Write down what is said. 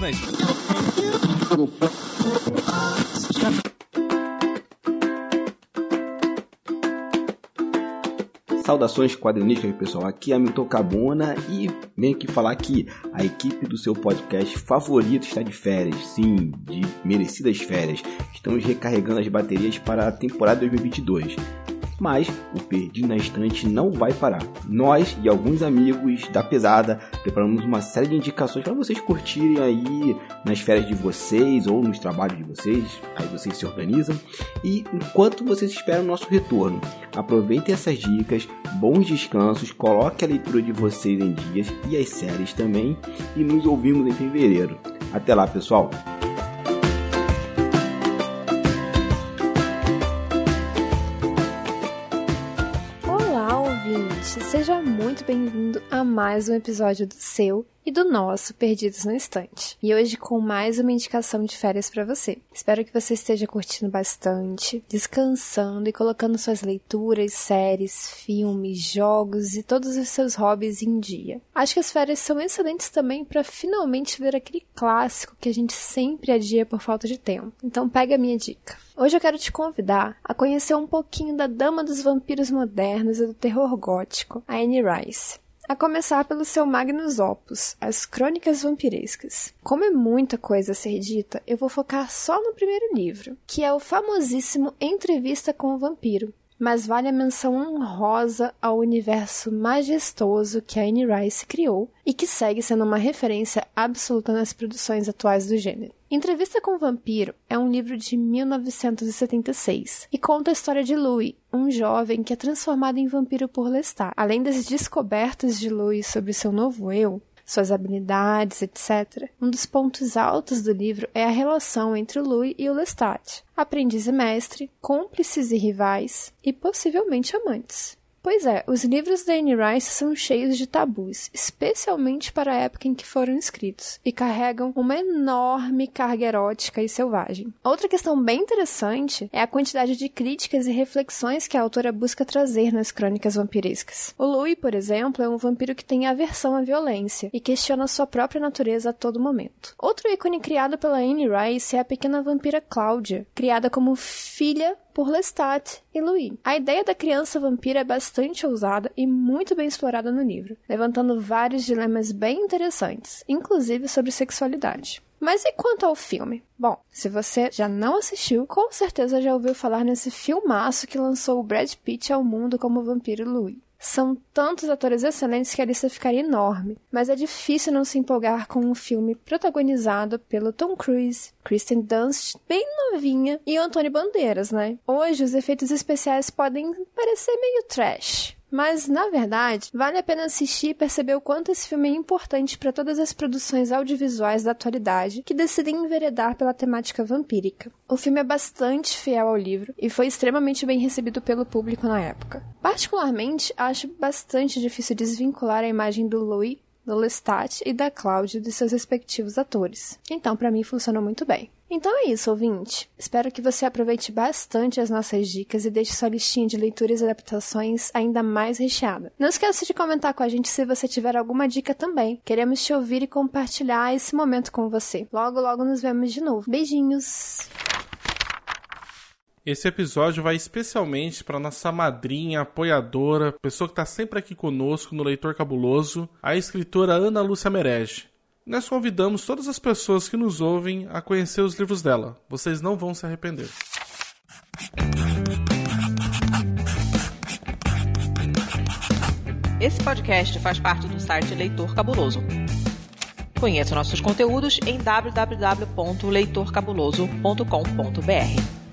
Na. Saudações quadrinísticas, pessoal. Aqui é Milton Cabona e venho aqui falar que a equipe do seu podcast favorito está de férias. Sim, de merecidas férias. Estamos recarregando as baterias para a temporada 2022 mas o Perdido na Estante não vai parar. Nós e alguns amigos da pesada preparamos uma série de indicações para vocês curtirem aí nas férias de vocês ou nos trabalhos de vocês, aí vocês se organizam. E enquanto vocês esperam o nosso retorno, aproveitem essas dicas, bons descansos, coloque a leitura de vocês em dias e as séries também e nos ouvimos em fevereiro. Até lá, pessoal! Seja muito bem-vindo a mais um episódio do seu e do nosso Perdidos na Estante. E hoje com mais uma indicação de férias para você. Espero que você esteja curtindo bastante, descansando e colocando suas leituras, séries, filmes, jogos e todos os seus hobbies em dia. Acho que as férias são excelentes também para finalmente ver aquele clássico que a gente sempre adia por falta de tempo. Então pega a minha dica. Hoje eu quero te convidar a conhecer um pouquinho da Dama dos Vampiros Modernos e do terror gótico, a Anne Rice. A começar pelo seu magnus opus, As Crônicas Vampirescas. Como é muita coisa a ser dita, eu vou focar só no primeiro livro, que é o famosíssimo Entrevista com o Vampiro, mas vale a menção honrosa ao universo majestoso que a Anne Rice criou e que segue sendo uma referência absoluta nas produções atuais do gênero. Entrevista com o Vampiro é um livro de 1976 e conta a história de Louis, um jovem que é transformado em vampiro por Lestat. Além das descobertas de Louis sobre seu novo eu, suas habilidades, etc. Um dos pontos altos do livro é a relação entre Louis e o Lestat, aprendiz e mestre, cúmplices e rivais, e possivelmente amantes. Pois é, os livros da Anne Rice são cheios de tabus, especialmente para a época em que foram escritos, e carregam uma enorme carga erótica e selvagem. Outra questão bem interessante é a quantidade de críticas e reflexões que a autora busca trazer nas crônicas vampirescas. O Louis, por exemplo, é um vampiro que tem aversão à violência e questiona sua própria natureza a todo momento. Outro ícone criado pela Anne Rice é a pequena vampira Cláudia, criada como filha por Lestat e Louis. A ideia da criança vampira é bastante ousada e muito bem explorada no livro, levantando vários dilemas bem interessantes, inclusive sobre sexualidade. Mas e quanto ao filme? Bom, se você já não assistiu, com certeza já ouviu falar nesse filmaço que lançou o Brad Pitt ao mundo como vampiro Louis. São tantos atores excelentes que a lista ficaria enorme, mas é difícil não se empolgar com um filme protagonizado pelo Tom Cruise, Kristen Dunst, bem novinha, e Antônio Bandeiras, né? Hoje os efeitos especiais podem parecer meio trash, mas, na verdade, vale a pena assistir e perceber o quanto esse filme é importante para todas as produções audiovisuais da atualidade que decidem enveredar pela temática vampírica. O filme é bastante fiel ao livro e foi extremamente bem recebido pelo público na época. Particularmente, acho bastante difícil desvincular a imagem do Louis do Lestat e da Cláudia de seus respectivos atores. Então, para mim, funcionou muito bem. Então é isso, ouvinte. Espero que você aproveite bastante as nossas dicas e deixe sua listinha de leituras e adaptações ainda mais recheada. Não esqueça de comentar com a gente se você tiver alguma dica também. Queremos te ouvir e compartilhar esse momento com você. Logo, logo nos vemos de novo. Beijinhos! Esse episódio vai especialmente para nossa madrinha, apoiadora, pessoa que está sempre aqui conosco no Leitor Cabuloso, a escritora Ana Lúcia Merege nós convidamos todas as pessoas que nos ouvem a conhecer os livros dela. Vocês não vão se arrepender. Esse podcast faz parte do site Leitor Cabuloso. Conheça nossos conteúdos em www.leitorcabuloso.com.br.